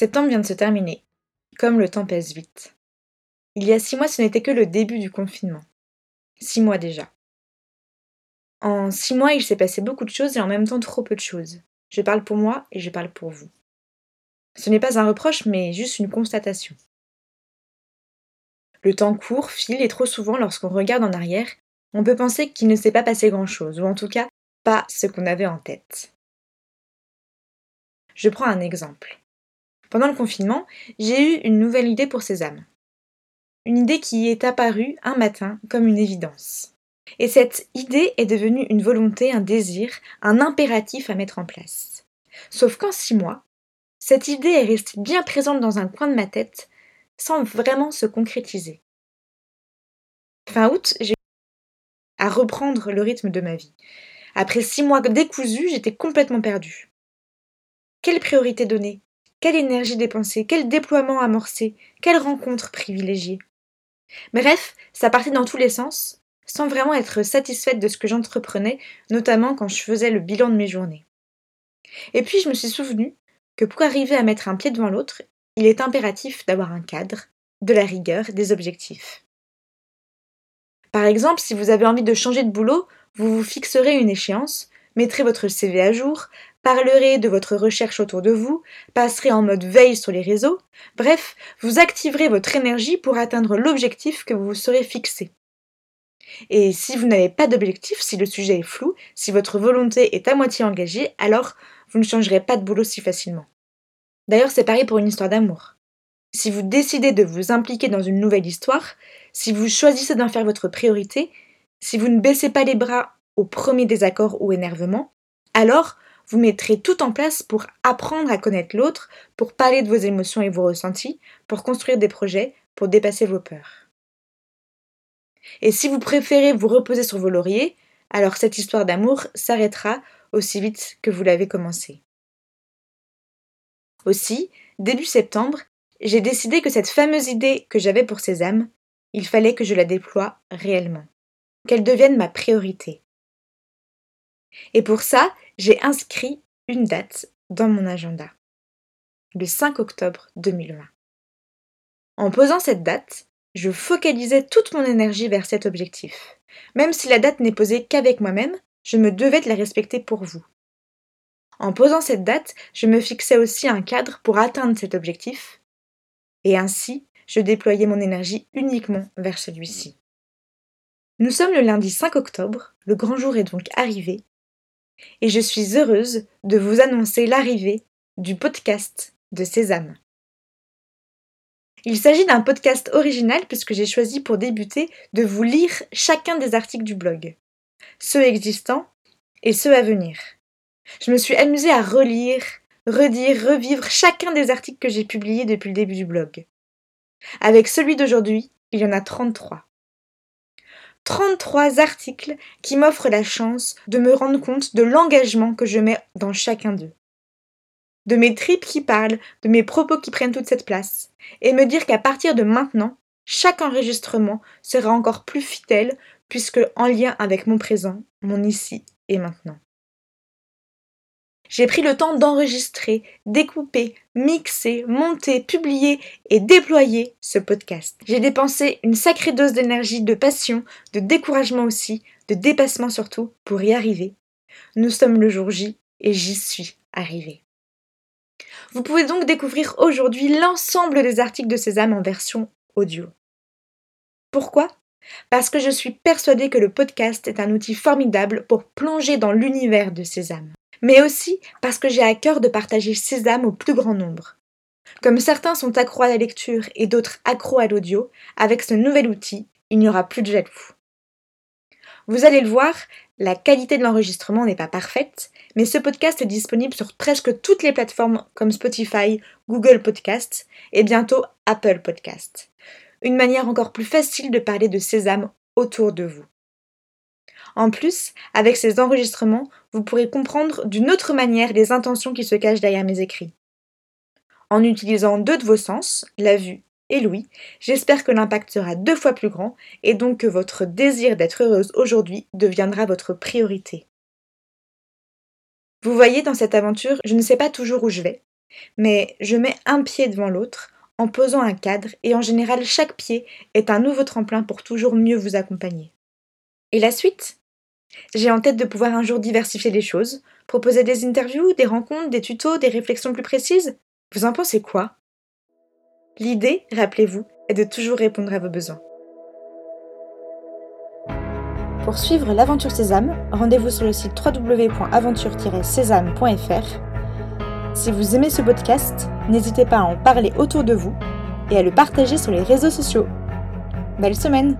Septembre vient de se terminer. Comme le temps passe vite. Il y a six mois, ce n'était que le début du confinement. Six mois déjà. En six mois, il s'est passé beaucoup de choses et en même temps trop peu de choses. Je parle pour moi et je parle pour vous. Ce n'est pas un reproche, mais juste une constatation. Le temps court, file, et trop souvent, lorsqu'on regarde en arrière, on peut penser qu'il ne s'est pas passé grand-chose, ou en tout cas pas ce qu'on avait en tête. Je prends un exemple. Pendant le confinement, j'ai eu une nouvelle idée pour Sésame. Une idée qui est apparue un matin comme une évidence. Et cette idée est devenue une volonté, un désir, un impératif à mettre en place. Sauf qu'en six mois, cette idée est restée bien présente dans un coin de ma tête sans vraiment se concrétiser. Fin août, j'ai à reprendre le rythme de ma vie. Après six mois décousus, j'étais complètement perdue. Quelle priorité donner? Quelle énergie dépensée, quel déploiement amorcé, quelle rencontre privilégiée. Bref, ça partait dans tous les sens, sans vraiment être satisfaite de ce que j'entreprenais, notamment quand je faisais le bilan de mes journées. Et puis je me suis souvenu que pour arriver à mettre un pied devant l'autre, il est impératif d'avoir un cadre, de la rigueur, des objectifs. Par exemple, si vous avez envie de changer de boulot, vous vous fixerez une échéance, mettrez votre CV à jour, parlerez de votre recherche autour de vous, passerez en mode veille sur les réseaux, bref, vous activerez votre énergie pour atteindre l'objectif que vous vous serez fixé. Et si vous n'avez pas d'objectif, si le sujet est flou, si votre volonté est à moitié engagée, alors vous ne changerez pas de boulot si facilement. D'ailleurs, c'est pareil pour une histoire d'amour. Si vous décidez de vous impliquer dans une nouvelle histoire, si vous choisissez d'en faire votre priorité, si vous ne baissez pas les bras au premier désaccord ou énervement, alors vous mettrez tout en place pour apprendre à connaître l'autre, pour parler de vos émotions et vos ressentis, pour construire des projets, pour dépasser vos peurs. Et si vous préférez vous reposer sur vos lauriers, alors cette histoire d'amour s'arrêtera aussi vite que vous l'avez commencée. Aussi, début septembre, j'ai décidé que cette fameuse idée que j'avais pour Sésame, il fallait que je la déploie réellement, qu'elle devienne ma priorité. Et pour ça, j'ai inscrit une date dans mon agenda. Le 5 octobre 2020. En posant cette date, je focalisais toute mon énergie vers cet objectif. Même si la date n'est posée qu'avec moi-même, je me devais de la respecter pour vous. En posant cette date, je me fixais aussi un cadre pour atteindre cet objectif, et ainsi, je déployais mon énergie uniquement vers celui-ci. Nous sommes le lundi 5 octobre, le grand jour est donc arrivé, et je suis heureuse de vous annoncer l'arrivée du podcast de Sésame. Il s'agit d'un podcast original puisque j'ai choisi pour débuter de vous lire chacun des articles du blog, ceux existants et ceux à venir. Je me suis amusée à relire, redire, revivre chacun des articles que j'ai publiés depuis le début du blog. Avec celui d'aujourd'hui, il y en a 33. 33 articles qui m'offrent la chance de me rendre compte de l'engagement que je mets dans chacun d'eux. De mes tripes qui parlent, de mes propos qui prennent toute cette place, et me dire qu'à partir de maintenant, chaque enregistrement sera encore plus fidèle puisque en lien avec mon présent, mon ici et maintenant. J'ai pris le temps d'enregistrer, découper, mixer, monter, publier et déployer ce podcast. J'ai dépensé une sacrée dose d'énergie, de passion, de découragement aussi, de dépassement surtout, pour y arriver. Nous sommes le jour J et j'y suis arrivée. Vous pouvez donc découvrir aujourd'hui l'ensemble des articles de Sésame en version audio. Pourquoi? Parce que je suis persuadée que le podcast est un outil formidable pour plonger dans l'univers de Sésame mais aussi parce que j'ai à cœur de partager Sésame au plus grand nombre. Comme certains sont accros à la lecture et d'autres accros à l'audio, avec ce nouvel outil, il n'y aura plus de jaloux. Vous allez le voir, La qualité de l'enregistrement n'est pas parfaite, mais ce podcast est disponible sur presque toutes les plateformes comme Spotify, Google Podcast et bientôt Apple Podcast. Une manière encore plus facile de parler de Sésame autour de vous. En plus, avec ces enregistrements, vous pourrez comprendre d'une autre manière les intentions qui se cachent derrière mes écrits. En utilisant deux de vos sens, la vue et l'ouïe, j'espère que l'impact sera deux fois plus grand et donc que votre désir d'être heureuse aujourd'hui deviendra votre priorité. Vous voyez, dans cette aventure, je ne sais pas toujours où je vais, mais je mets un pied devant l'autre en posant un cadre et en général chaque pied est un nouveau tremplin pour toujours mieux vous accompagner. Et la suite? J'ai en tête de pouvoir un jour diversifier les choses, proposer des interviews, des rencontres, des tutos, des réflexions plus précises. Vous en pensez quoi? L'idée, rappelez-vous, est de toujours répondre à vos besoins. Pour suivre l'aventure Sésame, rendez-vous sur le site www.aventure-sésame.fr. Si vous aimez ce podcast, n'hésitez pas à en parler autour de vous et à le partager sur les réseaux sociaux. Belle semaine